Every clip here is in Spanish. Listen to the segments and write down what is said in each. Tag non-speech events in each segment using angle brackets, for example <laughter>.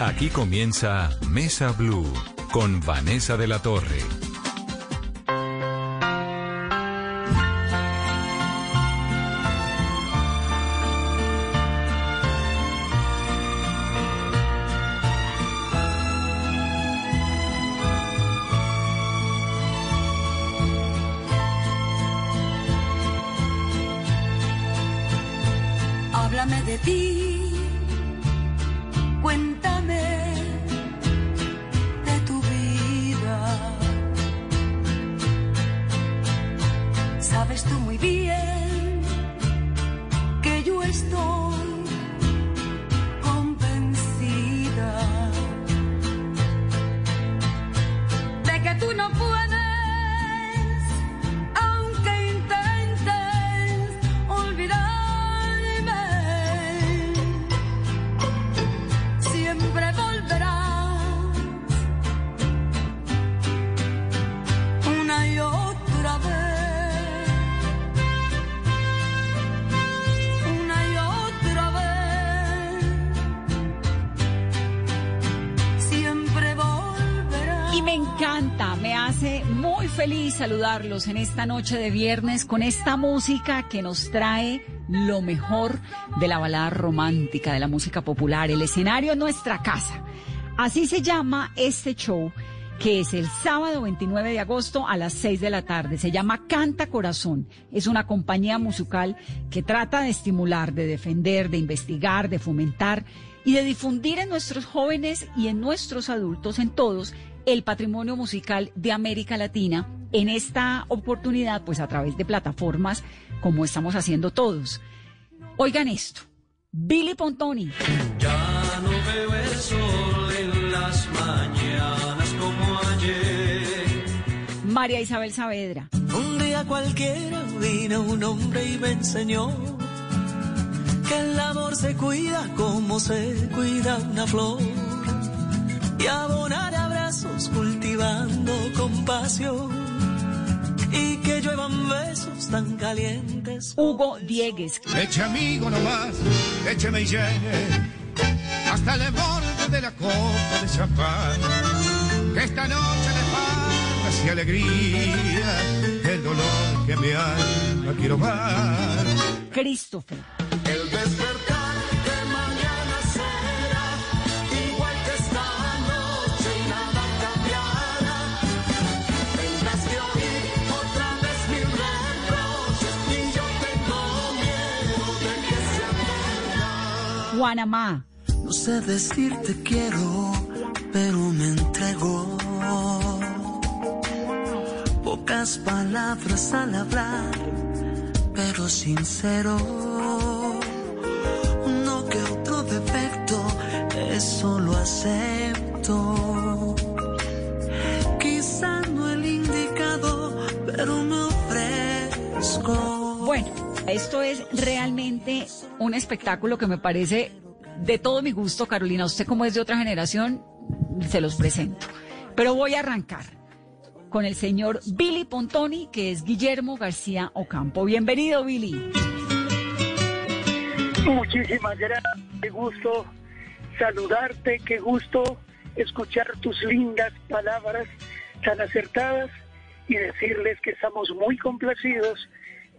Aquí comienza Mesa Blue con Vanessa de la Torre. Háblame de ti, Tú muy bien que yo estoy convencida de que tú no puedes, feliz saludarlos en esta noche de viernes con esta música que nos trae lo mejor de la balada romántica, de la música popular, el escenario en nuestra casa. Así se llama este show que es el sábado 29 de agosto a las 6 de la tarde. Se llama Canta Corazón. Es una compañía musical que trata de estimular, de defender, de investigar, de fomentar y de difundir en nuestros jóvenes y en nuestros adultos, en todos, el patrimonio musical de América Latina. En esta oportunidad, pues a través de plataformas como estamos haciendo todos. Oigan esto. Billy Pontoni. Ya no veo el sol en las mañanas como ayer. María Isabel Saavedra. Un día cualquiera vino un hombre y me enseñó que el amor se cuida como se cuida una flor. Y abonar abrazos cultivando compasión. Y que lluevan besos tan calientes. Hugo Diegues. Eche amigo nomás, écheme y llene hasta el borde de la copa de champán. Que esta noche de paz y alegría, el dolor que mi alma quiero dar. Christopher. Guanamá. No sé decirte quiero, pero me entrego. Pocas palabras al hablar, pero sincero. Uno que otro defecto, eso lo acepto. Quizá no el indicado, pero me ofrezco. Bueno, esto es realmente un espectáculo que me parece de todo mi gusto, Carolina. Usted como es de otra generación, se los presento. Pero voy a arrancar con el señor Billy Pontoni, que es Guillermo García Ocampo. Bienvenido, Billy. Muchísimas gracias, qué gusto saludarte, qué gusto escuchar tus lindas palabras tan acertadas y decirles que estamos muy complacidos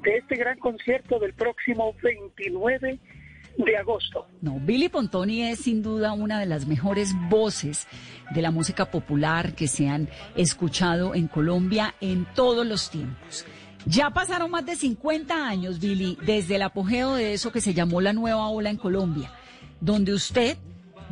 de este gran concierto del próximo 29 de agosto. No, Billy Pontoni es sin duda una de las mejores voces de la música popular que se han escuchado en Colombia en todos los tiempos. Ya pasaron más de 50 años, Billy, desde el apogeo de eso que se llamó la nueva ola en Colombia, donde usted,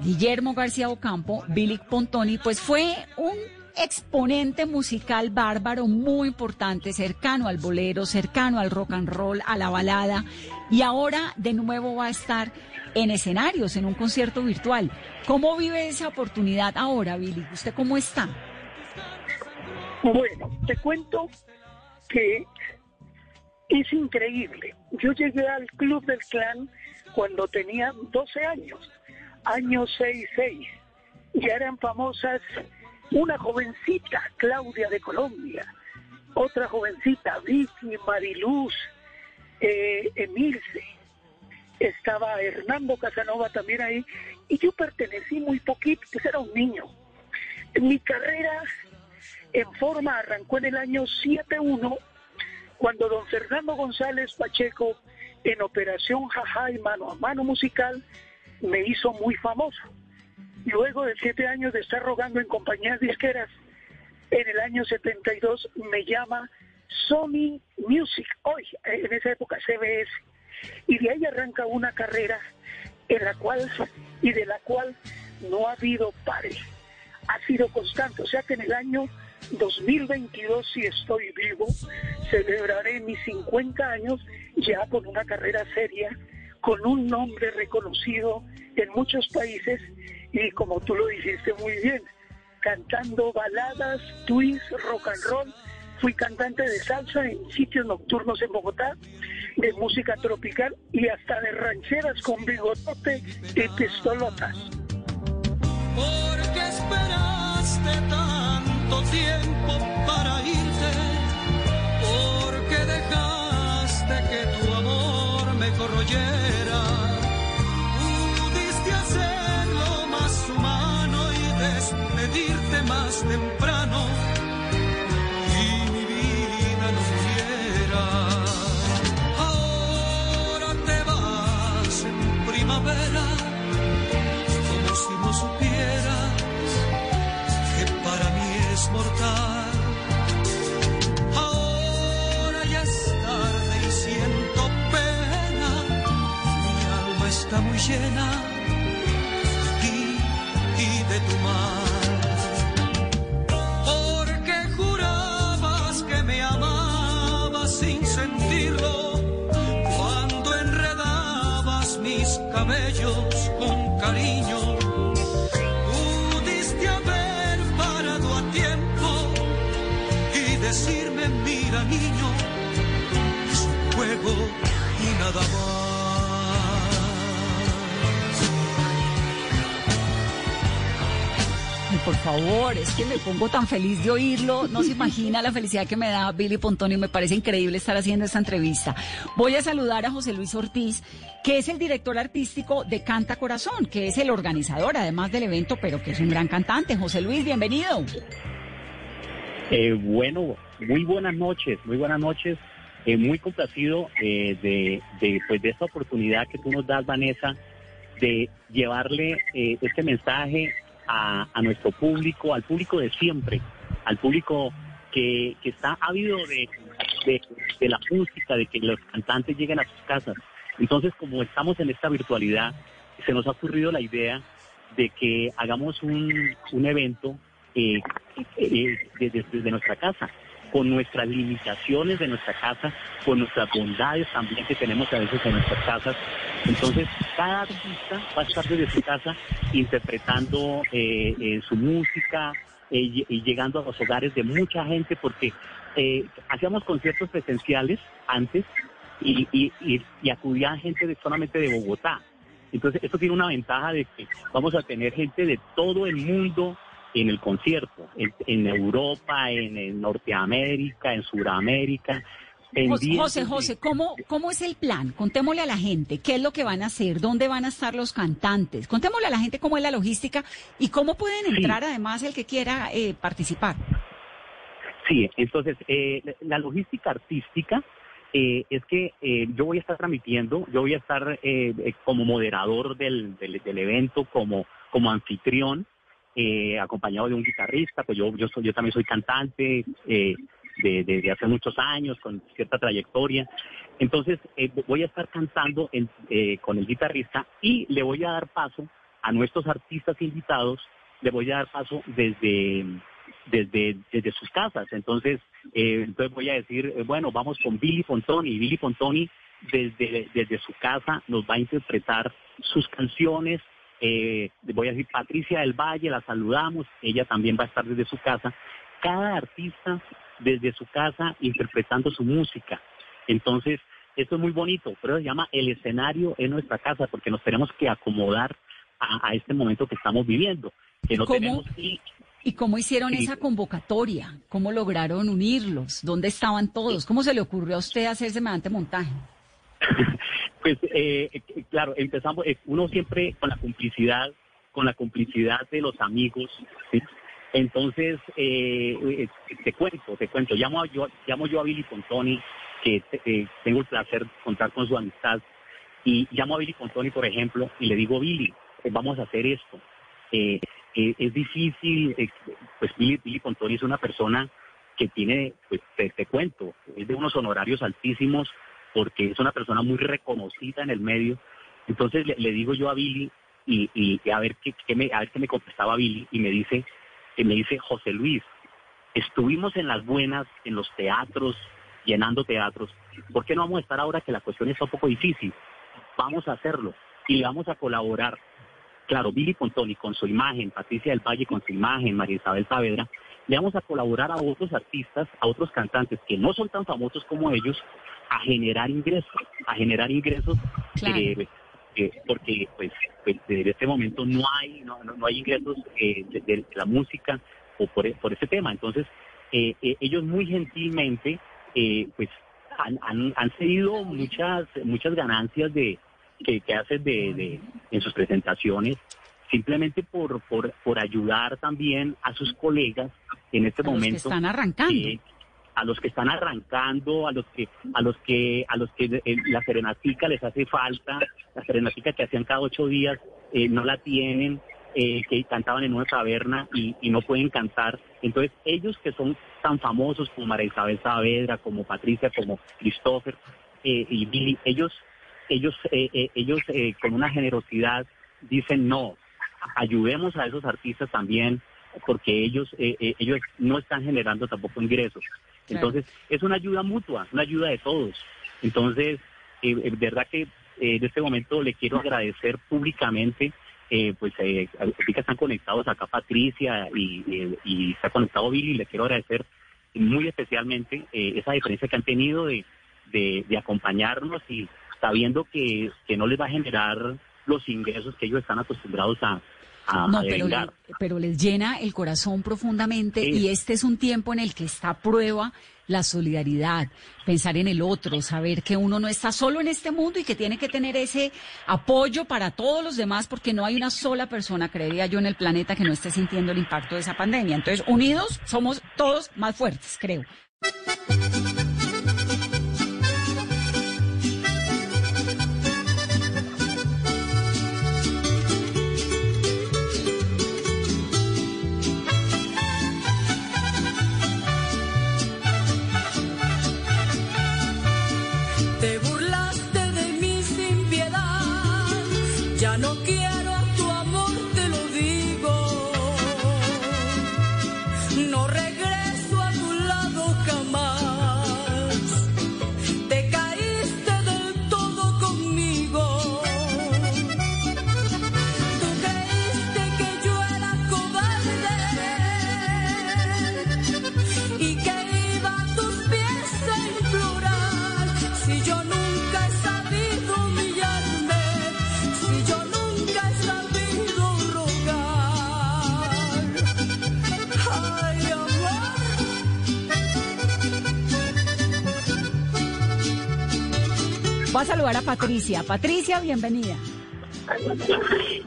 Guillermo García Ocampo, Billy Pontoni, pues fue un exponente musical bárbaro muy importante, cercano al bolero, cercano al rock and roll, a la balada, y ahora de nuevo va a estar en escenarios, en un concierto virtual. ¿Cómo vive esa oportunidad ahora, Billy? ¿Usted cómo está? Bueno, te cuento que es increíble. Yo llegué al Club del Clan cuando tenía 12 años, año 66. Ya eran famosas una jovencita, Claudia de Colombia, otra jovencita, Vicky, Mariluz, eh, Emilce, estaba Hernando Casanova también ahí, y yo pertenecí muy poquito, pues era un niño. Mi carrera en forma arrancó en el año 7-1, cuando don Fernando González Pacheco, en Operación Jaja y Mano a Mano Musical, me hizo muy famoso. Luego de siete años de estar rogando en compañías disqueras, en el año 72 me llama Sony Music, hoy, en esa época CBS, y de ahí arranca una carrera en la cual y de la cual no ha habido pare, ha sido constante, o sea que en el año 2022, si estoy vivo, celebraré mis 50 años ya con una carrera seria, con un nombre reconocido en muchos países y como tú lo dijiste muy bien, cantando baladas, twists, rock and roll. Fui cantante de salsa en sitios nocturnos en Bogotá, de música tropical y hasta de rancheras con bigotote y pistolotas. ¿Por qué esperaste tanto tiempo para irte? ¿Por qué dejaste que tu amor me corroyera? Despedirte más temprano y mi vida no muriera. Ahora te vas en primavera como si no supieras que para mí es mortal. Ahora ya es tarde y siento pena, mi alma está muy llena favor, es que me pongo tan feliz de oírlo. No se imagina la felicidad que me da Billy Pontonio. Me parece increíble estar haciendo esta entrevista. Voy a saludar a José Luis Ortiz, que es el director artístico de Canta Corazón, que es el organizador además del evento, pero que es un gran cantante. José Luis, bienvenido. Eh, bueno, muy buenas noches, muy buenas noches. Eh, muy complacido eh, de, de, pues, de esta oportunidad que tú nos das, Vanessa, de llevarle eh, este mensaje a, a nuestro público, al público de siempre, al público que, que está ávido de, de, de la música, de que los cantantes lleguen a sus casas. Entonces, como estamos en esta virtualidad, se nos ha ocurrido la idea de que hagamos un, un evento eh, eh, desde, desde nuestra casa, con nuestras limitaciones de nuestra casa, con nuestras bondades también que tenemos a veces en nuestras casas. Entonces, cada artista va a estar desde su casa interpretando eh, eh, su música eh, y, llegando a los hogares de mucha gente, porque hacíamos conciertos presenciales antes y, y, y, y acudía gente de, solamente de Bogotá. Entonces, esto tiene una ventaja de que vamos a tener gente de todo el mundo en el concierto, en, en Europa, en, en Norteamérica, en Sudamérica. José, pendientes José, José, ¿cómo, ¿cómo es el plan? Contémosle a la gente qué es lo que van a hacer, dónde van a estar los cantantes. Contémosle a la gente cómo es la logística y cómo pueden Sí. entrar además el que quiera eh, participar. Sí, entonces eh, la logística artística eh, es que eh, yo voy a estar transmitiendo, yo voy a estar eh, eh, como moderador del, del, del evento, como, como anfitrión, eh, acompañado de un guitarrista, pues yo, yo, soy, yo también soy cantante eh, de, hace muchos años, con cierta trayectoria. Entonces eh, voy a estar cantando en- eh, con el guitarrista y le voy a dar paso a nuestros artistas invitados, le voy a dar paso desde desde, desde sus casas. Entonces, eh, entonces voy a decir, eh, bueno, vamos con Billy Fontoni. Billy Fontoni desde, desde su casa nos va a interpretar sus canciones. Eh, voy a decir Patricia del Valle, la saludamos, ella también va a estar desde su casa. Cada artista desde su casa interpretando su música. Entonces, esto es muy bonito, pero se llama el escenario en nuestra casa porque nos tenemos que acomodar a, a este momento que estamos viviendo. Que no ¿Cómo? tenemos y- ¿Y cómo hicieron Sí. esa convocatoria? ¿Cómo lograron unirlos? ¿Dónde estaban todos? ¿Cómo se le ocurrió a usted hacer semejante montaje? <laughs> Pues eh, eh, claro, empezamos, eh, uno siempre con la complicidad, con la complicidad de los amigos. Entonces, eh, eh, te cuento, te cuento, llamo, a- yo, llamo yo a Billy Pontoni, que eh, tengo el placer de contar con su amistad, y llamo a Billy Pontoni, por ejemplo, y le digo, Billy, eh, vamos a hacer esto. Eh, eh, es difícil, eh, pues Billy, Billy Pontoni es una persona que tiene, pues te, te cuento, es de unos honorarios altísimos, porque es una persona muy reconocida en el medio. Entonces le, digo yo a Billy y, a ver qué, me a ver qué me contestaba Billy y me dice y me dice José Luis, estuvimos en las buenas en los teatros llenando teatros. ¿Por qué no vamos a estar ahora que la cuestión está un poco difícil? Vamos a hacerlo y vamos a colaborar. Claro, Billy Pontoni con su imagen, Patricia del Valle con su imagen, María Isabel Saavedra, le vamos a colaborar a otros artistas, a otros cantantes que no son tan famosos como ellos, a generar ingresos, a generar ingresos, Claro. eh, eh, porque pues, pues en este momento no hay no, hay ingresos eh, de, de la música o por, e- por ese tema. Entonces, eh, ellos muy gentilmente eh, pues han, han, han cedido muchas muchas ganancias de que, que hacen de, de- en sus presentaciones simplemente por, por, por ayudar también a sus colegas en este A los que momento están arrancando. eh, a los que están arrancando, a los que a los que a los que eh, la serenatica les hace falta, la serenatica que hacían cada ocho días eh, no la tienen, eh, que cantaban en una taberna y, y no pueden cantar. Entonces ellos que son tan famosos como María Isabel Saavedra, como Patricia, como Christopher eh, y Billy, ellos ellos eh, eh, ellos eh, con una generosidad dicen no, ayudemos a esos artistas también porque ellos eh, eh, ellos no están generando tampoco ingresos. Claro. Entonces, es una ayuda mutua, una ayuda de todos. Entonces, eh, eh, verdad que eh, en este momento le quiero agradecer públicamente, eh, pues eh, ahorita están conectados acá Patricia y, y- está conectado Billy, le quiero agradecer muy especialmente eh, esa diferencia que han tenido de, de, de acompañarnos y sabiendo que, que no les va a generar los ingresos que ellos están acostumbrados a, a, No, a pero, devengar. le- pero les llena el corazón profundamente Sí. y este es un tiempo en el que está a prueba la solidaridad, pensar en el otro, saber que uno no está solo en este mundo y que tiene que tener ese apoyo para todos los demás porque no hay una sola persona, creería yo, en el planeta que no esté sintiendo el impacto de esa pandemia. Entonces, unidos somos todos más fuertes, creo. Voy a saludar a Patricia. Patricia, bienvenida.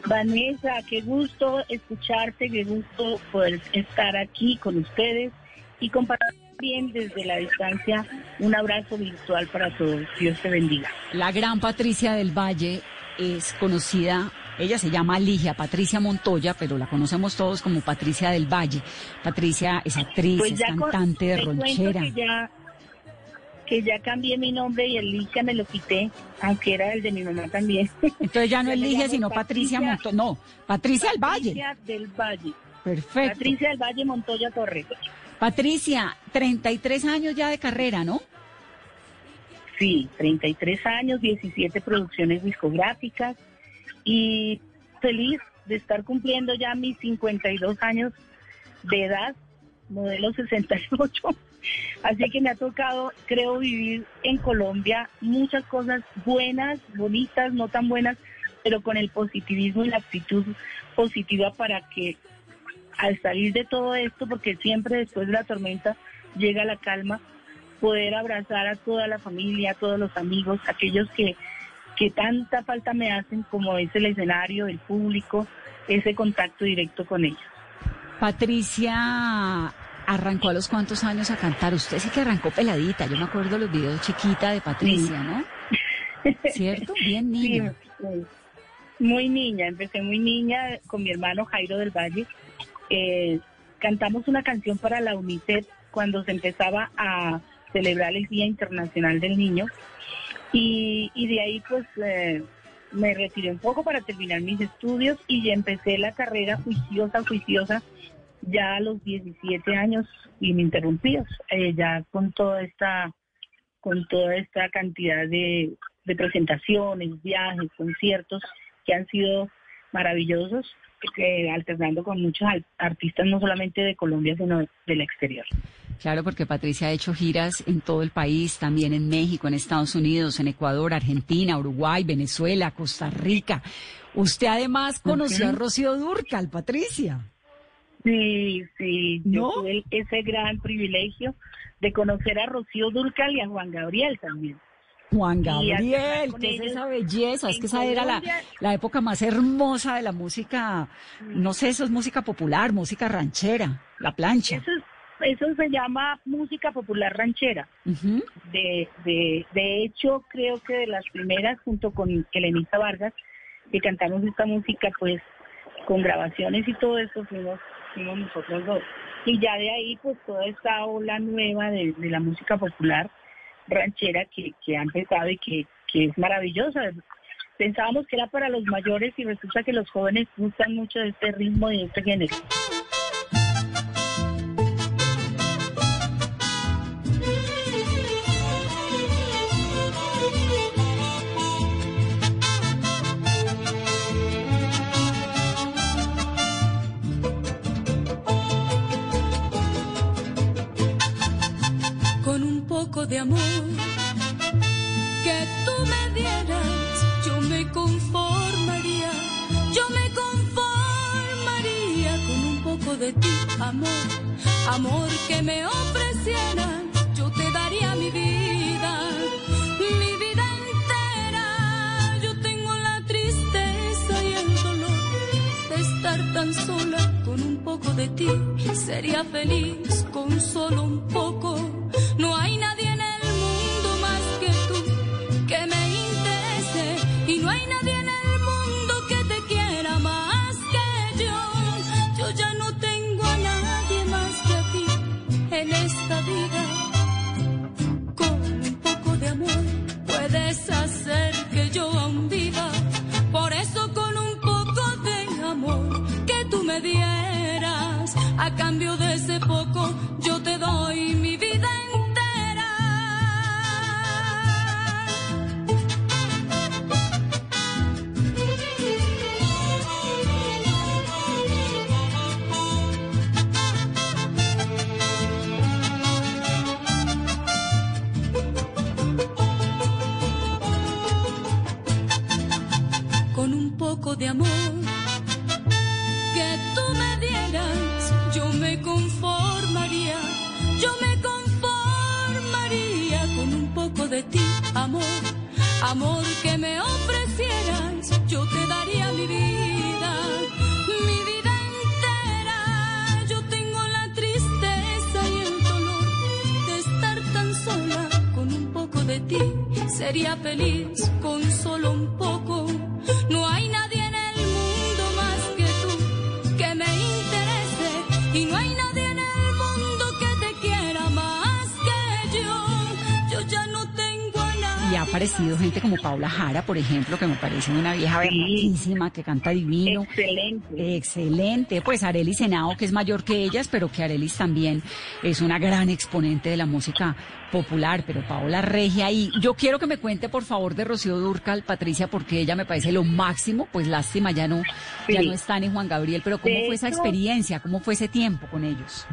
Vanessa, qué gusto escucharte, qué gusto poder estar aquí con ustedes y compartir bien desde la distancia un abrazo virtual para todos. Dios te bendiga. La gran Patricia del Valle es conocida, ella se llama Ligia Patricia Montoya, pero la conocemos todos como Patricia del Valle. Patricia es actriz, es con- cantante cuento ronchera. Que ya, que ya cambié mi nombre y el Ligia me lo quité, aunque era el de mi mamá también. Entonces ya no <laughs> es Ligia, sino Patricia, Patricia- Montoya. No, Patricia del Valle. Patricia del Valle. Perfecto. Patricia del Valle Montoya Torres. Patricia, 33 años ya de carrera, ¿no? Sí, 33 años, 17 producciones discográficas y feliz de estar cumpliendo ya mis 52 años de edad, modelo 68. Así que me ha tocado, creo, vivir en Colombia muchas cosas buenas, bonitas, no tan buenas, pero con el positivismo y la actitud positiva para que al salir de todo esto, porque siempre después de la tormenta llega la calma, poder abrazar a toda la familia, a todos los amigos, aquellos que, que tanta falta me hacen, como es el escenario, el público, ese contacto directo con ellos. Patricia arrancó a los cuantos años a cantar. Usted sí que arrancó peladita. Yo me acuerdo los videos chiquita de Patricia, ¿no? ¿Cierto? <laughs> Bien niña. Sí, muy niña, empecé muy niña con mi hermano Jairo del Valle. Eh, cantamos una canción para la UNICEF cuando se empezaba a celebrar el Día Internacional del Niño. Y, y de ahí pues eh, me retiré un poco para terminar mis estudios y ya empecé la carrera juiciosa, juiciosa, ya a los 17 años ininterrumpidos, eh, ya con toda esta con toda esta cantidad de, de presentaciones, viajes, conciertos que han sido maravillosos, eh, alternando con muchos artistas no solamente de Colombia, sino del exterior. Claro, porque Patricia ha hecho giras en todo el país, también en México, en Estados Unidos, en Ecuador, Argentina, Uruguay, Venezuela, Costa Rica. Usted además conoció a. Rocío Durcal, Patricia. Sí, sí, ¿No? yo tuve ese gran privilegio de conocer a Rocío Durcal y a Juan Gabriel también. Juan Gabriel, que es esa belleza, es que esa era la, la época más hermosa de la música, no sé, eso es música popular, música ranchera, la plancha. Eso, es- eso se llama música popular ranchera. De, de, de hecho, creo que de las primeras, junto con Elenita Vargas, que cantamos esta música, pues con grabaciones y todo eso, fuimos, nosotros dos. Y ya de ahí, pues toda esta ola nueva de, de la música popular ranchera que, que ha empezado y que, que es maravillosa. Pensábamos que era para los mayores y resulta que los jóvenes gustan mucho de este ritmo y de este género. Amor que tú me dieras, yo me conformaría, yo me conformaría con un poco de ti, amor, amor que me ofrecieras, yo te daría mi vida, mi vida entera, yo tengo la tristeza y el dolor de estar tan sola con un poco de ti. Sería feliz con solo un poco. De ti, amor, amor que me ofrecieras, yo te daría mi vida, mi vida entera. Yo tengo la tristeza y el dolor de estar tan sola con un poco de ti. Sería feliz con solo un aparecido gente como Paula Jara, por ejemplo, que me parece una vieja Sí. bellísima, que canta divino. Excelente. Excelente. Pues Arelis Senao, que es mayor que ellas, pero que Arelis también es una gran exponente de la música popular, pero Paola Regia y yo quiero que me cuente por favor de Rocío Durcal, Patricia, porque ella me parece lo máximo, pues lástima ya no, ya Sí. no está ni Juan Gabriel, pero ¿cómo De fue esa experiencia? ¿Cómo fue ese tiempo con ellos?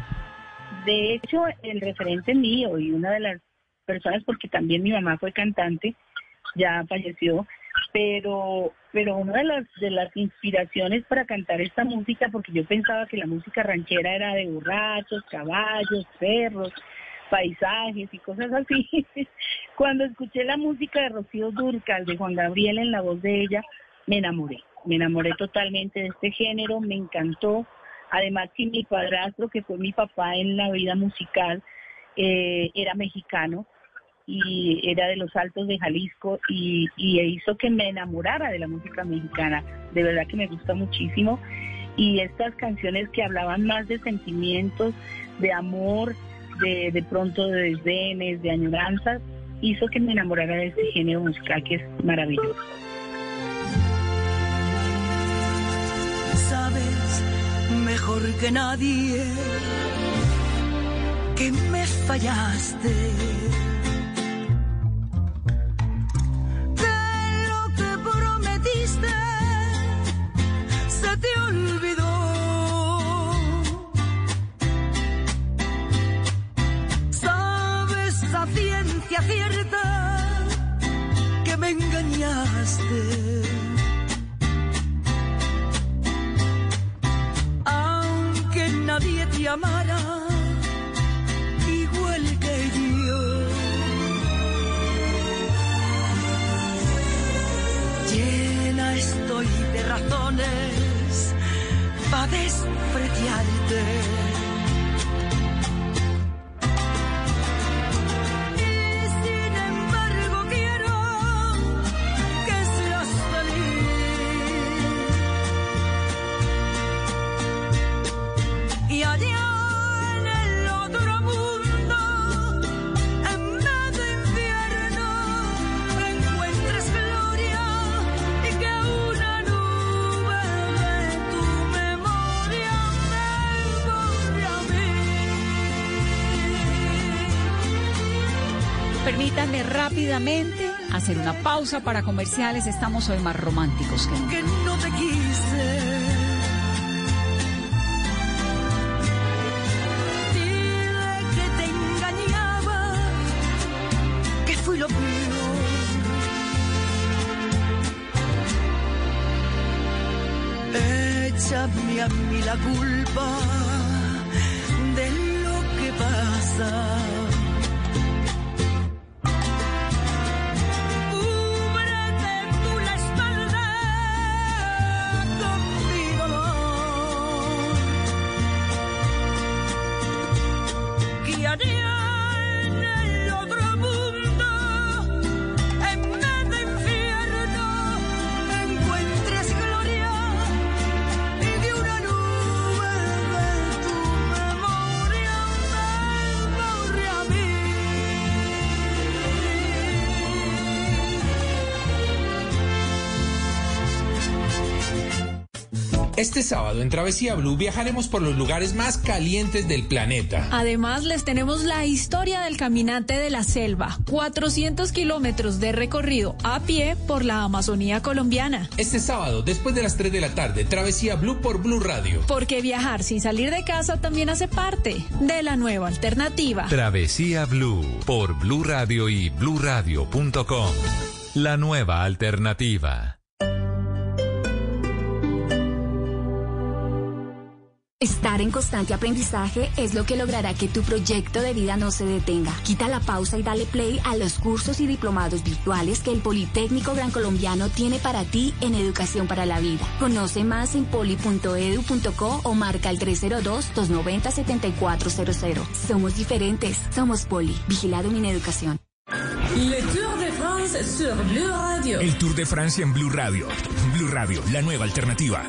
De hecho, el referente mío y una de las personas, porque también mi mamá fue cantante, ya falleció, pero pero una de las de las inspiraciones para cantar esta música, porque yo pensaba que la música ranchera era de borrachos, caballos, perros, paisajes y cosas así. <laughs> Cuando escuché la música de Rocío Durcal, de Juan Gabriel en la voz de ella, me enamoré. Me enamoré totalmente de este género, me encantó. Además que mi padrastro, que fue mi papá en la vida musical, eh, era mexicano y era de los Altos de Jalisco y, hizo que me enamorara de la música mexicana. De verdad que me gusta muchísimo. Y estas canciones que hablaban más de sentimientos, de amor, de, de pronto de desdenes, de añoranzas, hizo que me enamorara de este género musical que es maravilloso. Sabes mejor que nadie que me fallaste. Engañaste. aunque nadie te amara igual que yo. Llena estoy de razones para despreciarte. Hacer una pausa para comerciales. Estamos hoy más románticos que nunca. Que no te quise. Échame a mí la culpa de lo que pasa. Este sábado en Travesía Blue viajaremos por los lugares más calientes del planeta. Además, les tenemos la historia del caminante de la selva, 400 kilómetros de recorrido a pie por la Amazonía colombiana. Este sábado, después de las 3 de la tarde, Travesía Blue por Blue Radio. Porque viajar sin salir de casa también hace parte de la nueva alternativa. Travesía Blue por Blue Radio y bluradio.com. La nueva alternativa. Estar en constante aprendizaje es lo que logrará que tu proyecto de vida no se detenga. Quita la pausa y dale play a los cursos y diplomados virtuales que el Politécnico Gran Colombiano tiene para ti en educación para la vida. Conoce más en poli.edu.co o marca el 302-290-7400. Somos diferentes. Somos Poli. Vigilado en educación. Le Tour de France sur Blue Radio. El Tour de Francia en Blue Radio. Blue Radio, la nueva alternativa.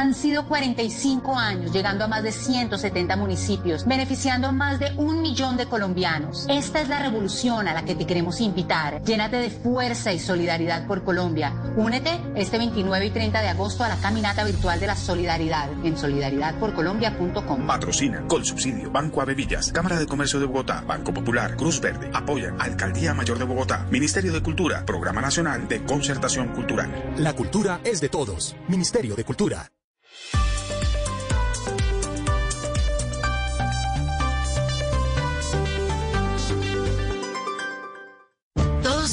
Han sido 45 años, llegando a más de 170 municipios, beneficiando a más de un millón de colombianos. Esta es la revolución a la que te queremos invitar. Llénate de fuerza y solidaridad por Colombia. Únete este 29 y 30 de agosto a la caminata virtual de la solidaridad en solidaridadporcolombia.com. Patrocina, con subsidio, Banco Avevillas, Cámara de Comercio de Bogotá, Banco Popular, Cruz Verde, apoyan Alcaldía Mayor de Bogotá, Ministerio de Cultura, Programa Nacional de Concertación Cultural. La cultura es de todos. Ministerio de Cultura.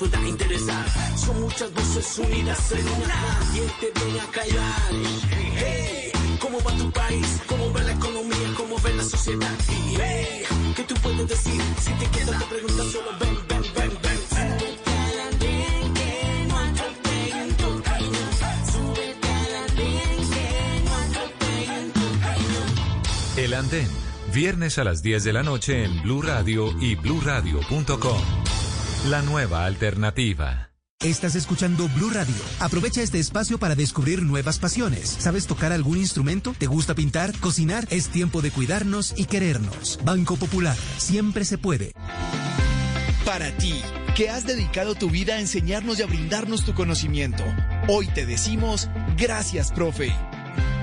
Pueda interesar. Son muchas voces unidas en una. ¿Quién te viene a callar? Hey, ¿cómo va tu país? ¿Cómo va la economía? ¿Cómo ve la sociedad? Hey, ¿qué tú puedes decir? Si te quedas te preguntas solo ven, Andén, viernes a las 10 de la noche en Blue Radio y bluradio.com. La nueva alternativa. Estás escuchando Blue Radio. Aprovecha este espacio para descubrir nuevas pasiones. ¿Sabes tocar algún instrumento? ¿Te gusta pintar? ¿Cocinar? Es tiempo de cuidarnos y querernos. Banco Popular. Siempre se puede. Para ti, que has dedicado tu vida a enseñarnos y a brindarnos tu conocimiento, hoy te decimos gracias, profe.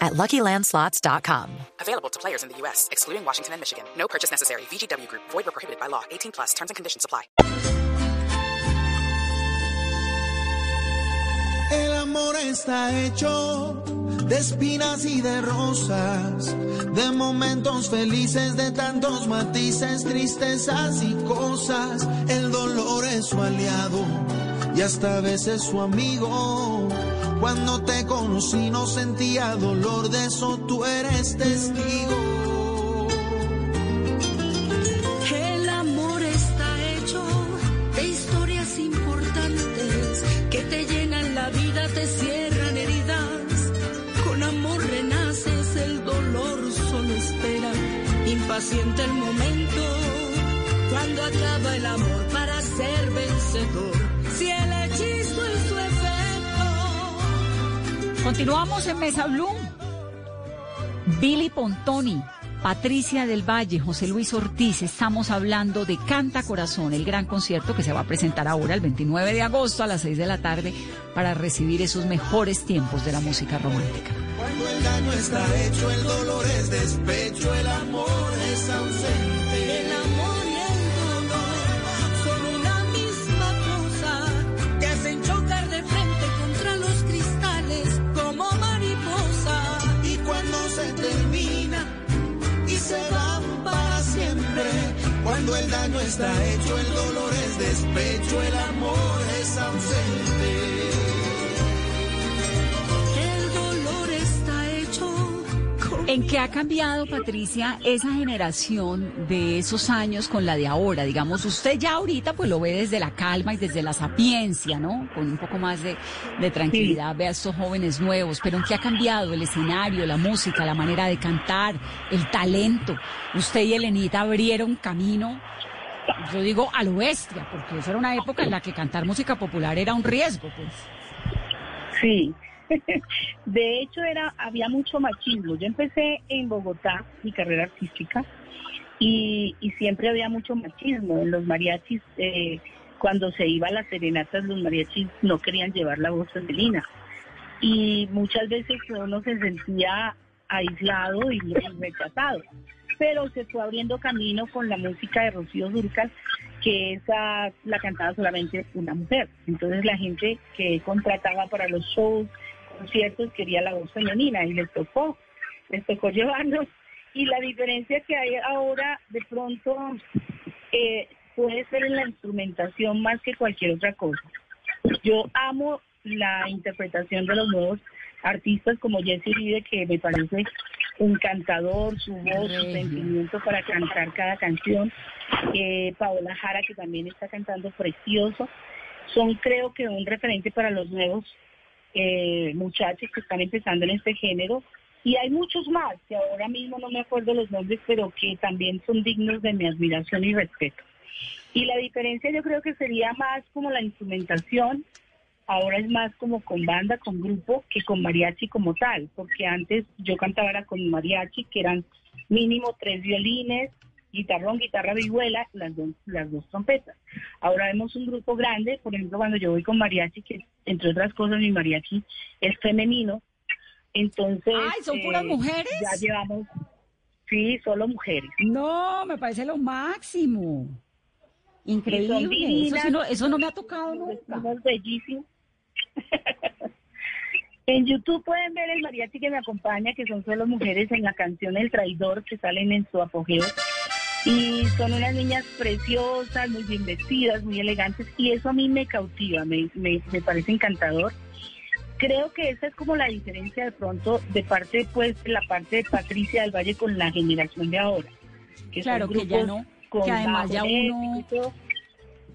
at LuckyLandSlots.com. Available to players in the U.S., excluding Washington and Michigan. No purchase necessary. VGW Group. Void where prohibited by law. 18 plus. Terms and conditions apply. El amor está hecho de espinas y de rosas, de momentos felices, de tantos matices, tristezas y cosas. El dolor es su aliado y hasta a veces su amigo. Cuando te conocí no sentía dolor, de eso tú eres testigo. El amor está hecho de historias importantes que te llenan la vida, te cierran heridas. Con amor renaces, el dolor solo espera. Impaciente el momento cuando acaba el amor para ser vencedor. Continuamos en Mesa Blue. Billy Pontoni, Patricia del Valle, José Luis Ortiz, estamos hablando de Canta Corazón, el gran concierto que se va a presentar ahora el 29 de agosto a las 6 de la tarde para recibir esos mejores tiempos de la música romántica. Cuando el daño está hecho, el dolor es despecho, el amor es ausente. El daño está hecho, el dolor es despecho, el amor es ausente. ¿En qué ha cambiado, Patricia, esa generación de esos años con la de ahora? Digamos, usted ya ahorita pues lo ve desde la calma y desde la sapiencia, ¿no? Con un poco más de, de tranquilidad, ve a estos jóvenes nuevos, pero ¿en qué ha cambiado el escenario, la música, la manera de cantar, el talento? Usted y Elenita abrieron camino yo digo a lo bestia, porque esa era una época en la que cantar música popular era un riesgo, pues. Sí. <laughs> De hecho, era había mucho machismo. Yo empecé en Bogotá, mi carrera artística, y, siempre había mucho machismo. En los mariachis, eh, cuando se iba a las serenatas, los mariachis no querían llevar la voz femenina. Y muchas veces uno se sentía aislado y rechazado pero se fue abriendo camino con la música de Rocío Durcal, que esa la cantaba solamente una mujer. Entonces la gente que contrataba para los shows, conciertos, quería la voz femenina y les tocó, les tocó llevarlos. Y la diferencia que hay ahora, de pronto, eh, puede ser en la instrumentación más que cualquier otra cosa. Yo amo la interpretación de los nuevos artistas como Jesse Ride, que me parece encantador, su voz, su sentimiento para cantar cada canción. Eh, Paola Jara, que también está cantando precioso. Son creo que un referente para los nuevos eh, muchachos que están empezando en este género. Y hay muchos más, que ahora mismo no me acuerdo los nombres, pero que también son dignos de mi admiración y respeto. Y la diferencia yo creo que sería más como la instrumentación, ahora es más como con banda, con grupo, que con mariachi como tal, porque antes yo cantaba era con mariachi, que eran mínimo tres violines, guitarrón, guitarra vihuela, las dos, las dos trompetas. Ahora vemos un grupo grande, por ejemplo, cuando yo voy con mariachi, que entre otras cosas mi mariachi es femenino, entonces... ¡Ay, son puras eh, mujeres! Ya llevamos, sí, solo mujeres. No, me parece lo máximo. Increíble. divinas. Eso, sí no, eso no me ha tocado nunca. Somos bellísimos. <laughs> en YouTube pueden ver el mariachi que me acompaña, que son solo mujeres en la canción El Traidor, que salen en su apogeo. Y son unas niñas preciosas, muy bien vestidas, muy elegantes, y eso a mí me cautiva, me, me, me parece encantador. Creo que esa es como la diferencia de pronto de parte, pues, de la parte de Patricia del Valle con la generación de ahora. Que son Claro, que ya grupos no, con que además ya uno- todo.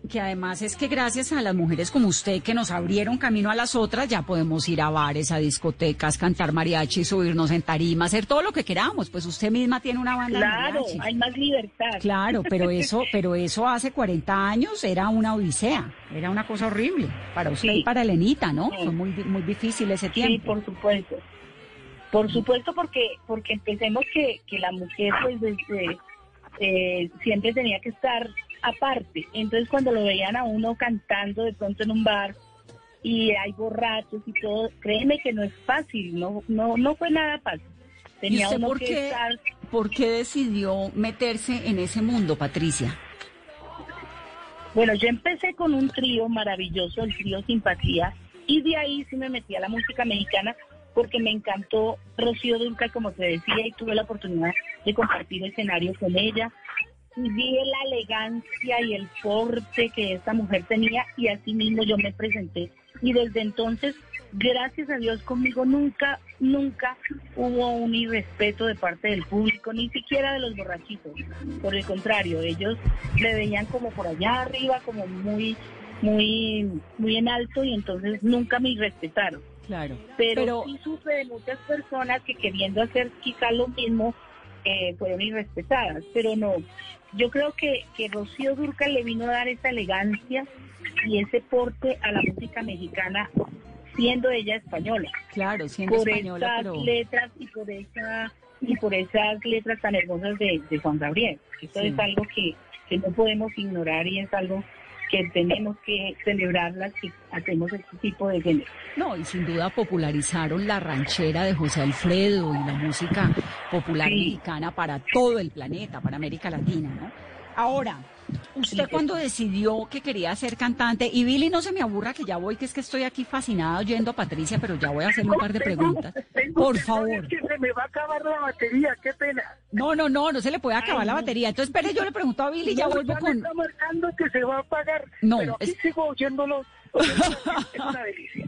Que además es que gracias a las mujeres como usted que nos abrieron camino a las otras, ya podemos ir a bares, a discotecas, cantar mariachi, subirnos en tarima, hacer todo lo que queramos. Pues usted misma tiene una banda de Claro, mariachi. hay más libertad. Claro, pero <laughs> eso, pero eso hace 40 años era una odisea, era una cosa horrible para usted y para Elenita, ¿no? Fue muy, muy difícil ese Sí, tiempo. por supuesto. Por supuesto, porque porque empecemos que, que la mujer pues desde eh, siempre tenía que estar aparte. Entonces cuando lo veían a uno cantando de pronto en un bar y hay borrachos y todo, créeme que no es fácil, no no no fue nada fácil. ¿Y Tenía usted uno por que qué, estar por qué decidió meterse en ese mundo, Patricia? Bueno, yo empecé con un trío maravilloso, el trío Simpatía, y de ahí sí me metí a la música mexicana porque me encantó Rocío Dulcal, como te decía, y tuve la oportunidad de compartir escenario con ella. Y vi la elegancia y el porte que esta mujer tenía y así mismo yo me presenté. Y desde entonces, gracias a Dios conmigo nunca, nunca hubo un irrespeto de parte del público, ni siquiera de los borrachitos. Por el contrario, ellos me veían como por allá arriba, como muy, muy, muy en alto y entonces nunca me respetaron. Claro. Pero, Pero- sí supe de muchas personas que queriendo hacer quizá lo mismo eh, fueron irrespetadas, pero no. Yo creo que, que Rocío Durcal le vino a dar esa elegancia y ese porte a la música mexicana siendo ella española. Claro, siendo por española, esas pero... letras y por esa y por esas letras tan hermosas de, de Juan Gabriel. Esto Sí. es algo que, que no podemos ignorar y es algo que tenemos que celebrar las que hacemos este tipo de género. No, y sin duda popularizaron la ranchera de José Alfredo y la música popular Sí. mexicana para todo el planeta, para América Latina, ¿no? Ahora, usted cuando decidió que quería ser cantante, y Billy no se me aburra que ya voy, que es que estoy aquí fascinada oyendo a Patricia, pero ya voy a hacerle un par de preguntas. Por favor. que se me va a acabar la batería, qué pena. No, no, no, no se le puede acabar la batería. Entonces, espere, yo le pregunto a Billy y ya vuelvo con... está marcando que se va a apagar. No, pero aquí sigo oyéndolo es una delicia.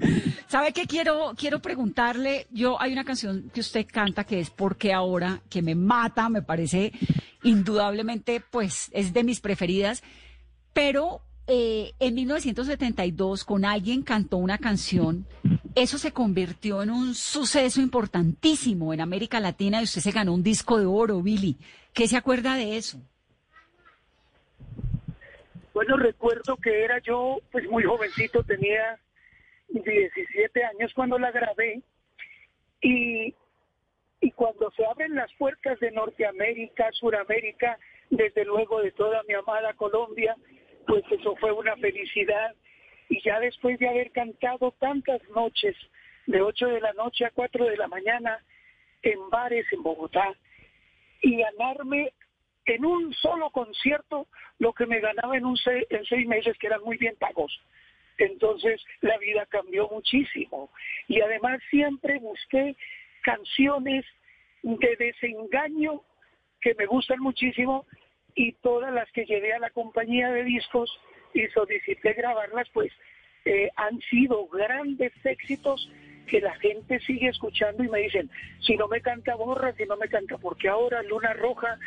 ¿Sabe qué quiero, quiero preguntarle? Yo, hay una canción que usted canta que es Porque ahora, que me mata, me parece indudablemente, pues, es de mis preferidas, pero eh, en 1972 con alguien cantó una canción, eso se convirtió en un suceso importantísimo en América Latina y usted se ganó un disco de oro, Billy. ¿Qué se acuerda de eso? Bueno, recuerdo que era yo, pues muy jovencito, tenía 17 años cuando la grabé y, y cuando se abren las puertas de Norteamérica, Suramérica, desde luego de toda mi amada Colombia, pues eso fue una felicidad. Y ya después de haber cantado tantas noches, de 8 de la noche a 4 de la mañana, en bares en Bogotá, y ganarme en un solo concierto lo que me ganaba en, un en seis meses, que eran muy bien pagos. Entonces la vida cambió muchísimo. Y además siempre busqué canciones de desengaño que me gustan muchísimo y todas las que llevé a la compañía de discos y solicité grabarlas, pues eh, han sido grandes éxitos que la gente sigue escuchando y me dicen, si no me canta Borra, si no me canta, porque ahora Luna Roja,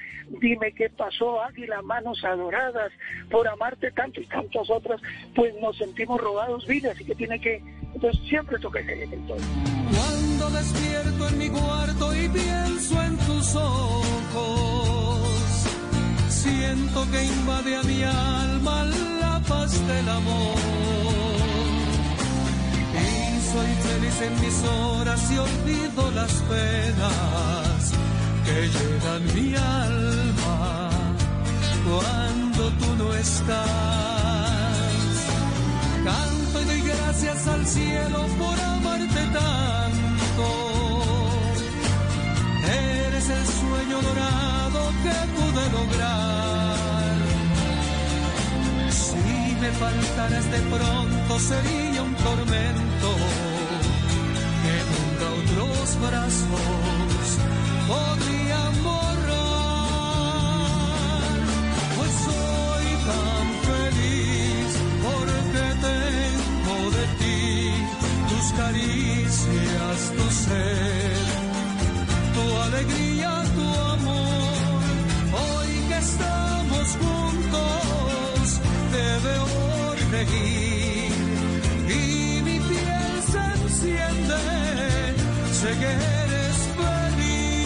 dime qué pasó, Águila, Manos Adoradas, por amarte tanto y tantas otras, pues nos sentimos robados, vida, así que tiene que, entonces siempre toca ese entonces. Cuando despierto en mi cuarto y pienso en tus ojos, siento que invade a mi alma la paz del amor soy feliz en mis horas y olvido las penas que llenan mi alma cuando tú no estás. Canto y doy gracias al cielo por amarte tanto. Eres el sueño dorado que pude lograr. Si me faltaras de pronto sería un tormento los brazos podrían borrar, pues soy tan feliz porque tengo de ti tus caricias, tu ser, tu alegría, tu amor. Hoy que estamos juntos, te veo reír y mi piel se enciende que eres feliz.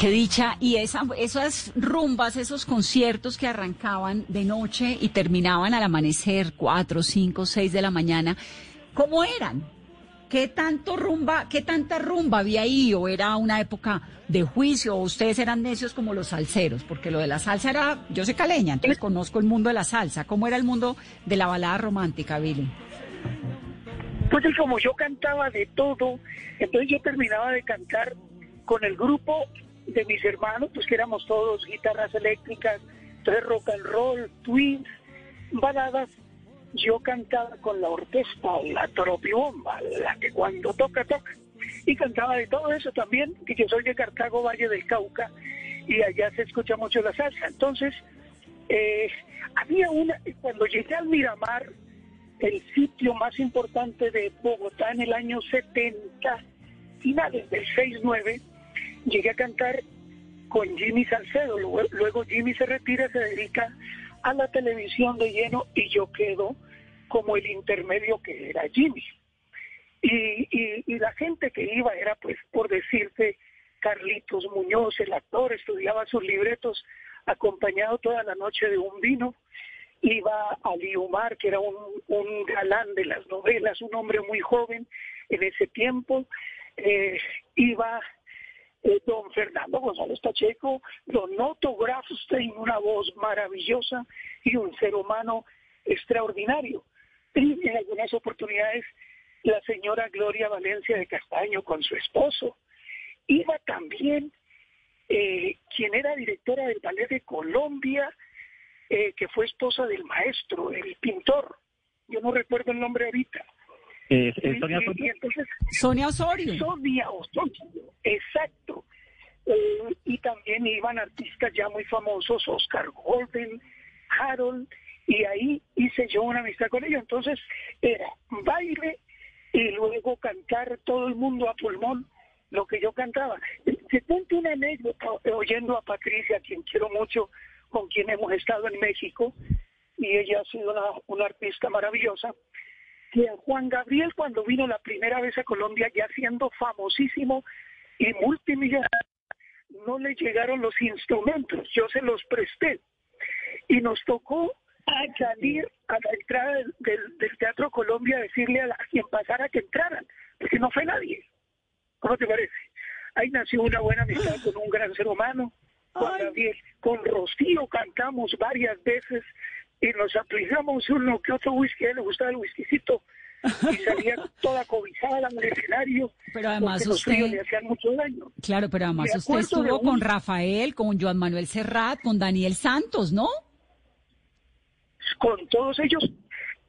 Qué dicha. Y esa, esas rumbas, esos conciertos que arrancaban de noche y terminaban al amanecer, cuatro, cinco, seis de la mañana, ¿cómo eran? ¿Qué tanto rumba, qué tanta rumba había ahí? ¿O era una época de juicio? ¿O ustedes eran necios como los salseros? Porque lo de la salsa era, yo soy caleña, entonces conozco el mundo de la salsa. ¿Cómo era el mundo de la balada romántica, Billy? Pues como yo cantaba de todo, entonces yo terminaba de cantar con el grupo de mis hermanos, pues que éramos todos guitarras eléctricas, entonces rock and roll, twins, baladas yo cantaba con la orquesta, la tropibomba, la que cuando toca, toca. Y cantaba de todo eso también, que yo soy de Cartago, Valle del Cauca, y allá se escucha mucho la salsa. Entonces, eh, había una, cuando llegué al Miramar, el sitio más importante de Bogotá en el año 70, finales del 6-9, llegué a cantar con Jimmy Salcedo. luego Jimmy se retira, se dedica a la televisión de lleno y yo quedo como el intermedio que era Jimmy. Y, y, la gente que iba era, pues, por decirte, Carlitos Muñoz, el actor, estudiaba sus libretos acompañado toda la noche de un vino. Iba Ali Umar, que era un, un galán de las novelas, un hombre muy joven en ese tiempo. Eh, iba eh, don Fernando González Pacheco, don Otto Grafstein, una voz maravillosa y un ser humano extraordinario en algunas oportunidades la señora Gloria Valencia de Castaño con su esposo. Iba también eh, quien era directora del Ballet de Colombia, eh, que fue esposa del maestro, el pintor. Yo no recuerdo el nombre ahorita. Eh, Sonia, Osorio. Sonia Osorio. Sonia Osorio, exacto. eh, y también iban artistas ya muy famosos, Oscar Golden, Harold, y ahí hice yo una amistad con ellos. Entonces era baile y luego cantar todo el mundo a pulmón lo que yo cantaba. Te cuento una anécdota eh, oyendo a Patricia, quien quiero mucho, con quien hemos estado en México, y ella ha sido una, artista maravillosa, que Juan Gabriel cuando vino la primera vez a Colombia, ya siendo famosísimo y multimillonario, no le llegaron los instrumentos, yo se los presté. Y nos tocó salir a la entrada del, del- del Teatro Colombia a decirle a, la- a quien pasara que entraran, porque no fue nadie. ¿Cómo te parece? Ahí nació una buena amistad con un gran ser humano, Juan Gabriel. Con Rocío cantamos varias veces y nos aplicamos uno que otro whisky, a él le gustaba el whiskycito y salía <laughs> toda cobijada en el escenario. Pero además usted- le hacían mucho daño. Claro, pero además usted estuvo un- con Rafael, con Joan Manuel Serrat, con Daniel Santos, ¿no? Con todos ellos.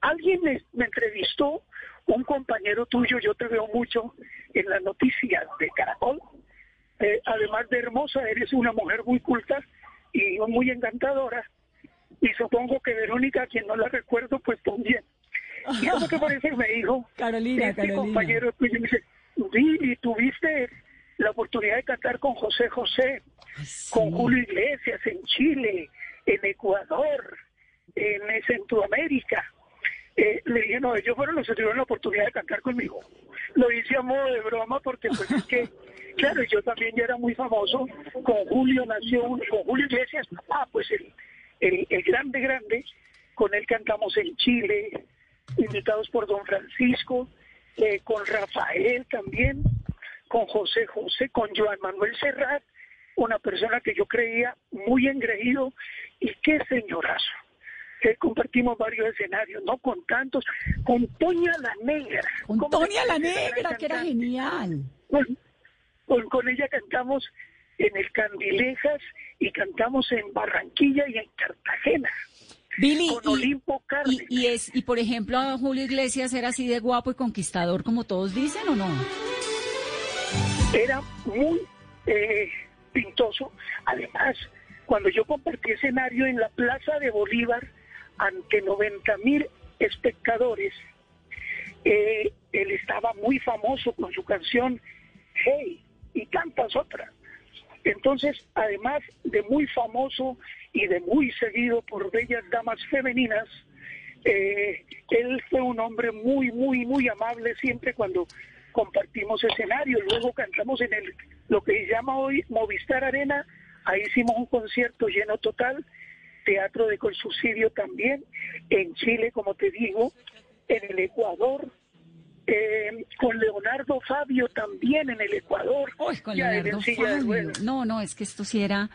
Alguien me, me entrevistó, un compañero tuyo, yo te veo mucho en las noticias de Caracol. Eh, además de hermosa, eres una mujer muy culta y muy encantadora. Y supongo que Verónica, a quien no la recuerdo, pues también. Y eso que parece me dijo, <laughs> Carolina, este Carolina. compañero tuyo, me dice, Billy, tuviste la oportunidad de cantar con José José, con Julio Iglesias en Chile, en Ecuador, en Centroamérica. Eh, le dije, no, ellos fueron los que tuvieron la oportunidad de cantar conmigo. Lo hice a modo de broma porque pues es que, <laughs> claro, yo también ya era muy famoso. Con Julio nació, un- con Julio Iglesias, ah, pues el, el, el grande, grande, con él cantamos en Chile, invitados por don Francisco, eh, con Rafael también, con José José, con Joan Manuel Serrat, una persona que yo creía muy engreído y qué señorazo. Que compartimos varios escenarios, no con tantos, con Toña la Negra. Con ¿Cómo Toña la Negra, que era genial. Con, con, con ella cantamos en el Candilejas y cantamos en Barranquilla y en Cartagena. Billy, con y- Olimpo Cárdenas. Y, y es, y por ejemplo, a Julio Iglesias era así de guapo y conquistador como todos dicen, ¿o no? era muy eh, pintoso. Además, cuando yo compartí escenario en la Plaza de Bolívar ante 90 mil espectadores, eh, él estaba muy famoso con su canción Hey y tantas otras. Entonces, además de muy famoso y de muy seguido por bellas damas femeninas, eh, él fue un hombre muy, muy, muy amable siempre cuando compartimos escenario. Luego cantamos en el lo que se llama hoy Movistar Arena. Ahí hicimos un concierto lleno total. Teatro de subsidio también. En Chile, como te digo, en el Ecuador. eh, con Leonardo Fabio también en el Ecuador. Con ya en Leonardo Fabio. No, no, es que esto sí era...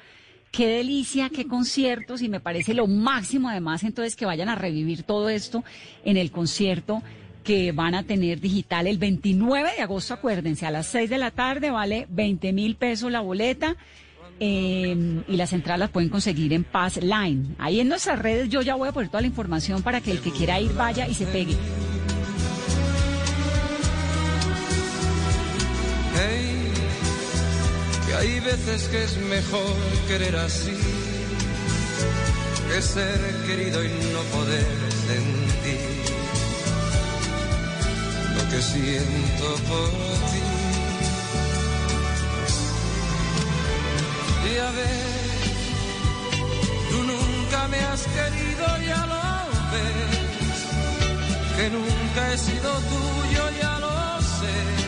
Qué delicia, qué conciertos y me parece lo máximo además entonces que vayan a revivir todo esto en el concierto que van a tener digital el 29 de agosto, acuérdense, a las 6 de la tarde vale 20 mil pesos la boleta eh, y las entradas las pueden conseguir en Paz Line. Ahí en nuestras redes yo ya voy a poner toda la información para que el que quiera ir vaya y se pegue. Hey, que hay veces que es mejor querer así que ser querido y no poder sentir lo que siento por ti. Y a ver, tú nunca me has querido, ya lo ves, que nunca he sido tuyo, ya lo sé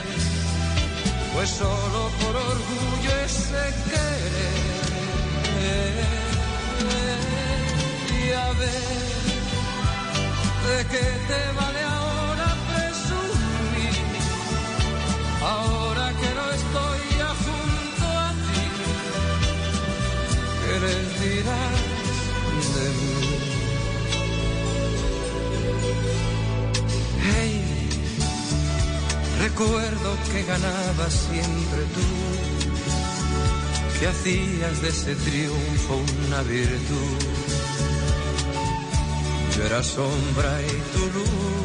pues solo por orgullo ese querer. Y a ver, ¿de qué te vale Hey, Recuerdo que ganabas siempre tú, que hacías de ese triunfo una virtud. Yo era sombra y tu luz.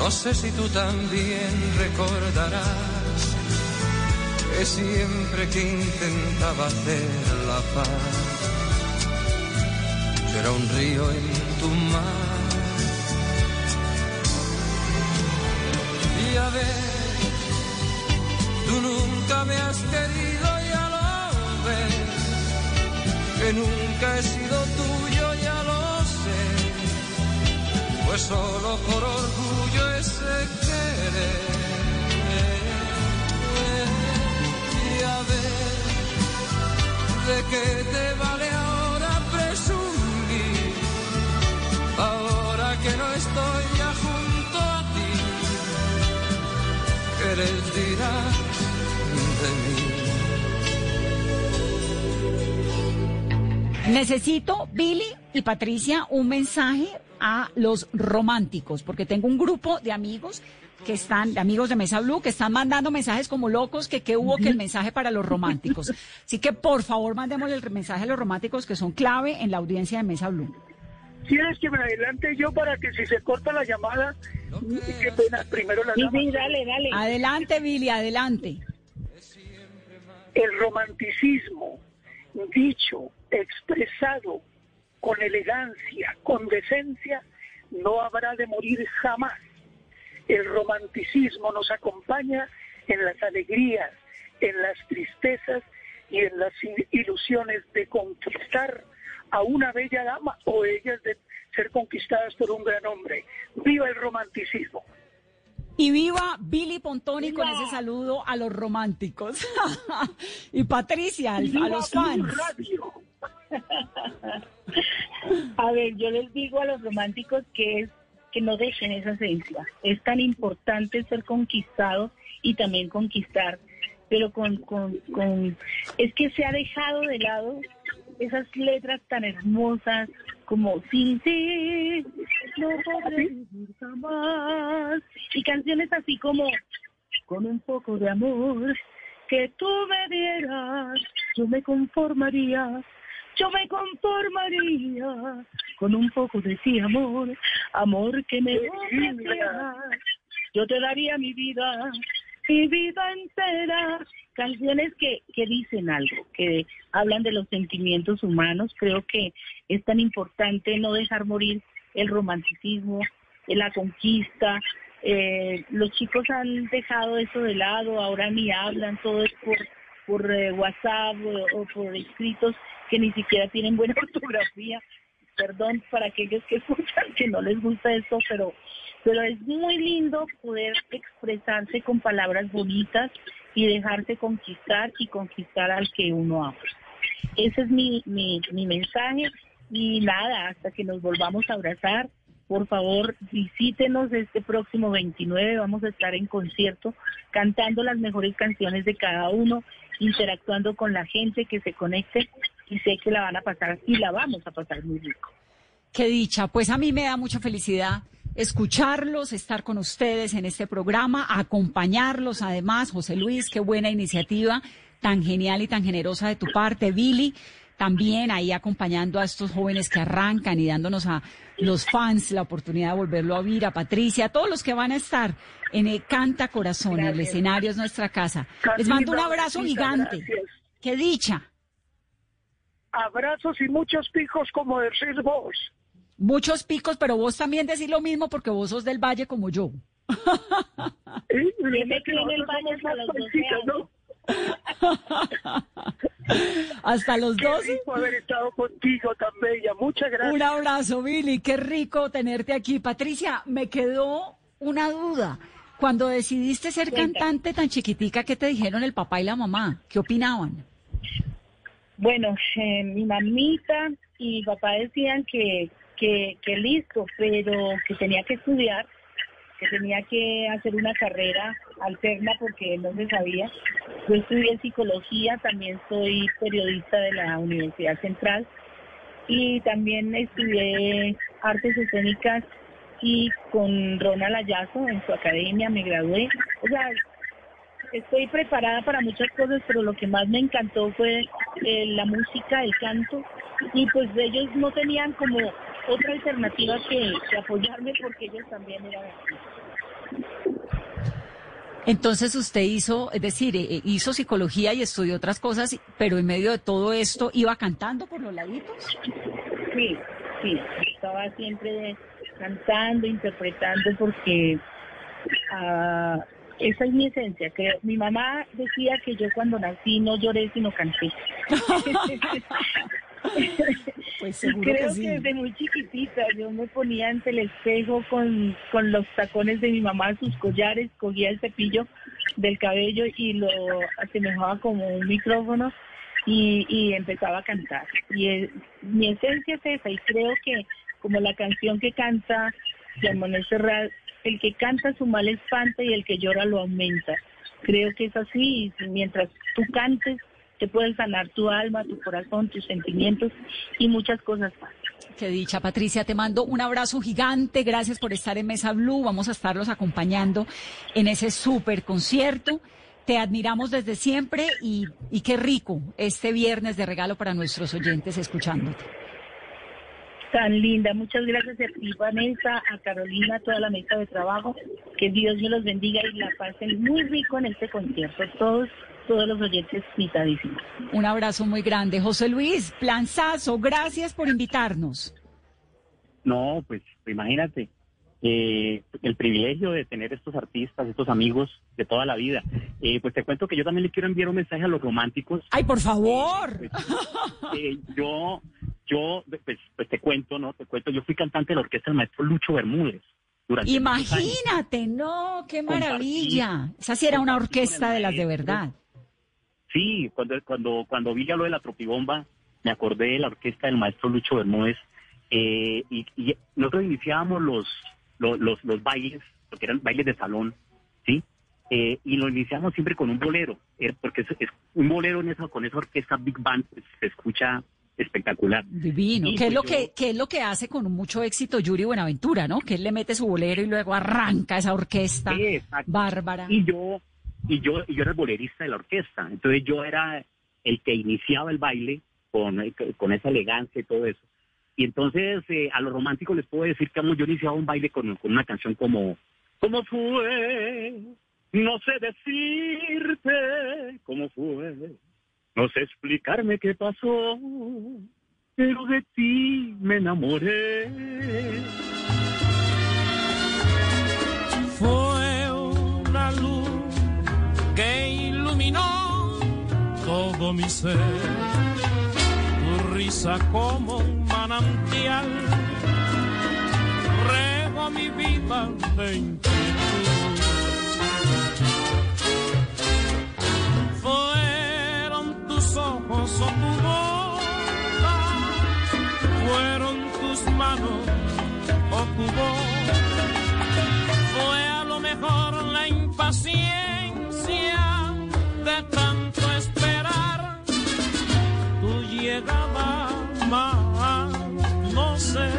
No sé si tú también recordarás que siempre que intentaba hacer la paz, yo era un río en tu mar. Y a ver, tú nunca me has querido, ya lo ves, que nunca he sido tuyo, ya lo sé, pues solo por orgullo ese querer. ¿De qué te vale ahora presumir? Ahora que no estoy ya junto a ti, ¿qué les dirás de mí? Necesito, Billy y Patricia, un mensaje a los románticos, porque tengo un grupo de amigos que están, amigos de Mesa Blue, que están mandando mensajes como locos, que qué hubo que el mensaje para los románticos. Así que por favor mandémosle el mensaje a los románticos que son clave en la audiencia de Mesa Blue. ¿Quieres que me adelante yo para que si se corta la llamada, qué pena, primero la Sí, sí, dale, dale. Adelante, Billy, adelante. El romanticismo, dicho, expresado con elegancia, con decencia, no habrá de morir jamás. El romanticismo nos acompaña en las alegrías, en las tristezas y en las ilusiones de conquistar a una bella dama o ellas de ser conquistadas por un gran hombre. ¡Viva el romanticismo! Y viva Billy Pontoni con ese saludo a los románticos. <laughs> y Patricia, al- a los fans. <laughs> A ver, yo les digo a los románticos que es que no dejen esa esencia. Es tan importante ser conquistado y también conquistar, pero con, con, con es que se ha dejado de lado esas letras tan hermosas como sin ti no podré vivir jamás. Y canciones así como con un poco de amor que tú me dieras yo me conformaría yo me conformaría con un poco de sí amor, amor que me ofrecieras. Yo te daría mi vida, mi vida entera. Canciones que, que dicen algo, que hablan de los sentimientos humanos. Creo que es tan importante no dejar morir el romanticismo, la conquista. Eh, los chicos han dejado eso de lado, ahora ni hablan, todo es por, por eh, WhatsApp o, por escritos que ni siquiera tienen buena <laughs> ortografía. Perdón para aquellos que <laughs> escuchan que no les gusta esto, pero, pero es muy lindo poder expresarse con palabras bonitas y dejarse conquistar y conquistar al que uno ama. Ese es mi, mi mensaje y nada, hasta que nos volvamos a abrazar, por favor visítenos este próximo 29, vamos a estar en concierto cantando las mejores canciones de cada uno, interactuando con la gente que se conecte y sé que la van a pasar y la vamos a pasar muy rico. Qué dicha. Pues a mí me da mucha felicidad escucharlos, estar con ustedes en este programa, acompañarlos además. José Luis, qué buena iniciativa, tan genial y tan generosa de tu parte. Billy, también ahí acompañando a estos jóvenes que arrancan y dándonos a los fans la oportunidad de volverlo a oír, a Patricia, a todos los que van a estar en el Canta Corazón, el escenario es nuestra casa. Les mando un abrazo gigante. gracias. Qué dicha. Abrazos y muchos pijos como decís vos. Muchos picos, pero vos también decís lo mismo porque vos sos del valle como yo. Yo me crié en el baño hasta los 12 años. <laughs> <laughs> Hasta los Qué dos. rico haber estado contigo tan bella. Muchas gracias. Un abrazo, Billy. Qué rico tenerte aquí. Patricia, me quedó una duda. Cuando decidiste ser cantante tan chiquitica, ¿qué te dijeron el papá y la mamá? ¿Qué opinaban? Bueno, eh, mi mamita y mi papá decían que, que, que listo, pero que tenía que estudiar, que tenía que hacer una carrera alterna porque no se sabía. Yo estudié psicología, también soy periodista de la Universidad Central y también estudié artes escénicas y con Ronald Ayazo en su academia me gradué. O sea, estoy preparada para muchas cosas, pero lo que más me encantó fue eh, la música, el canto, y pues ellos no tenían como otra alternativa que, que apoyarme porque ellos también eran así. Entonces usted hizo, es decir, eh, eh, hizo psicología y estudió otras cosas, pero en medio de todo esto iba cantando por los laditos. Sí, sí, estaba siempre cantando, interpretando, porque ah, esa es mi esencia. Que mi mamá decía que yo cuando nací no lloré sino canté. <laughs> Pues seguro Creo que sí. desde muy chiquitita yo me ponía ante el espejo con, con los tacones de mi mamá, sus collares, cogía el cepillo del cabello y lo asemejaba como un micrófono y, y empezaba a cantar. Y eh, mi esencia es esa y creo que como la canción que canta Manuel Serrat, el que canta su mal espanta y el que llora lo aumenta. Creo que es así y mientras tú cantes te puedes sanar tu alma, tu corazón, tus sentimientos y muchas cosas más. Qué dicha, Patricia. Te mando un abrazo gigante. Gracias por estar en Mesa Blue. Vamos a estarlos acompañando en ese súper concierto. Te admiramos desde siempre y, y qué rico este viernes de regalo para nuestros oyentes escuchándote. Tan linda, muchas gracias a ti, Vanessa, a Carolina, a toda la mesa de trabajo. Que Dios me los bendiga y la pasen muy rico en este concierto. Todos, todos los oyentes, mitadísimos. Un abrazo muy grande. José Luis, planzazo, gracias por invitarnos. No, pues imagínate, eh, el privilegio de tener estos artistas, estos amigos de toda la vida. Eh, pues te cuento que yo también le quiero enviar un mensaje a los románticos. Ay, por favor. Eh, yo, yo, pues, pues te cuento, ¿no? Te cuento, yo fui cantante de la orquesta del maestro Lucho Bermúdez. Durante. Imagínate, no, qué maravilla. Esa sí era una orquesta de las de verdad. Sí, cuando, cuando, cuando vi ya lo de la tropibomba, me acordé de la orquesta del maestro Lucho Bermúdez. eh, y, y nosotros iniciábamos los, los, los, los bailes, lo que eran bailes de salón, ¿sí? Eh, y lo iniciamos siempre con un bolero, eh, porque es, es un bolero en esa, con esa orquesta Big Band pues, se escucha espectacular. Divino. ¿Qué es pues lo yo- que, qué es lo que hace con mucho éxito Yuri Buenaventura, no? Que él le mete su bolero y luego arranca esa orquesta Sí, exacto. bárbara. Y yo, y yo, yo era el bolerista de la orquesta. Entonces yo era el que iniciaba el baile con, con esa elegancia y todo eso. Y entonces eh, a los románticos les puedo decir que yo iniciaba un baile con, con una canción como ¿Cómo fue? No sé decirte cómo fue. No sé explicarme qué pasó, pero de ti me enamoré. Fue una luz iluminó todo mi ser. Tu risa como un manantial regó mi vida de. Fueron tus ojos o tu boca, fueron tus manos o tu voz fue a lo mejor la impaciencia más. No sé,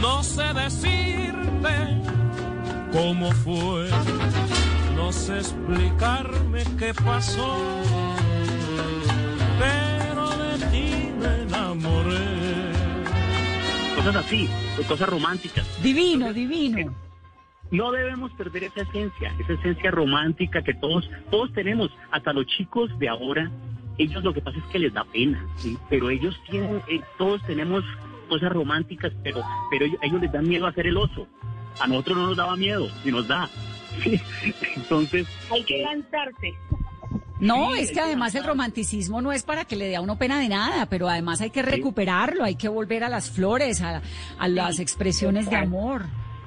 no sé decirte cómo fue, no sé explicarme qué pasó, pero de ti me enamoré. Cosas así, cosas románticas. Divino, divino. No debemos perder esa esencia, esa esencia romántica que todos, todos tenemos, hasta los chicos de ahora, ellos lo que pasa es que les da pena, ¿sí? pero ellos tienen, eh, todos tenemos cosas románticas, pero, pero ellos, ellos les dan miedo a hacer el oso. A nosotros no nos daba miedo, y nos da. <laughs> ¿sí? Entonces, Hay que eh, lanzarse. No, Sí, es que además el romanticismo no es para que le dé a uno pena de nada, pero además hay que recuperarlo, hay que volver a las flores, a, a las expresiones de amor,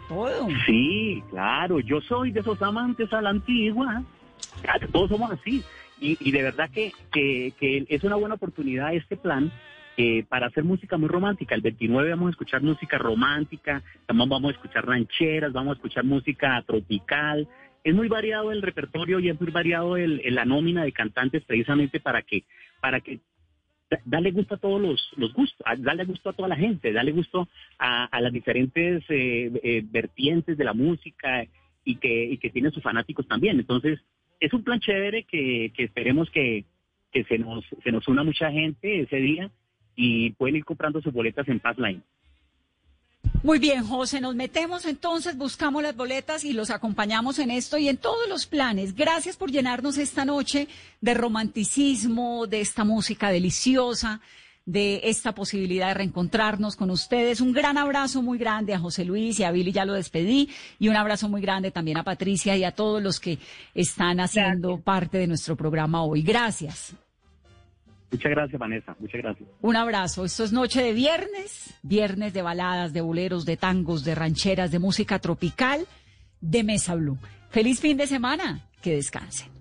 todo. Sí, claro, yo soy de esos amantes a la antigua. Todos somos así. Y, y de verdad que, que, es una buena oportunidad este plan eh, para hacer música muy romántica. El 29 vamos a escuchar música romántica, también vamos a escuchar rancheras, vamos a escuchar música tropical. Es muy variado el repertorio y es muy variado el, la nómina de cantantes precisamente para que, para que da- darle gusto a todos los, los gustos, darle gusto a toda la gente, darle gusto a, a las diferentes eh, eh, vertientes de la música y que, y que tienen sus fanáticos también. Entonces, es un plan chévere que, esperemos que, que se, nos, se nos una mucha gente ese día y pueden ir comprando sus boletas en Passline. Muy bien, José, nos metemos entonces, buscamos las boletas y los acompañamos en esto y en todos los planes. Gracias por llenarnos esta noche de romanticismo, de esta música deliciosa, de esta posibilidad de reencontrarnos con ustedes. Un gran abrazo muy grande a José Luis y a Billy, ya lo despedí, y un abrazo muy grande también a Patricia y a todos los que están haciendo parte de nuestro programa hoy. Gracias. Muchas gracias, Vanessa. Muchas gracias. Un abrazo. Esto es noche de viernes, viernes de baladas, de boleros, de tangos, de rancheras, de música tropical, de Mesa Blue. Feliz fin de semana. Que descansen.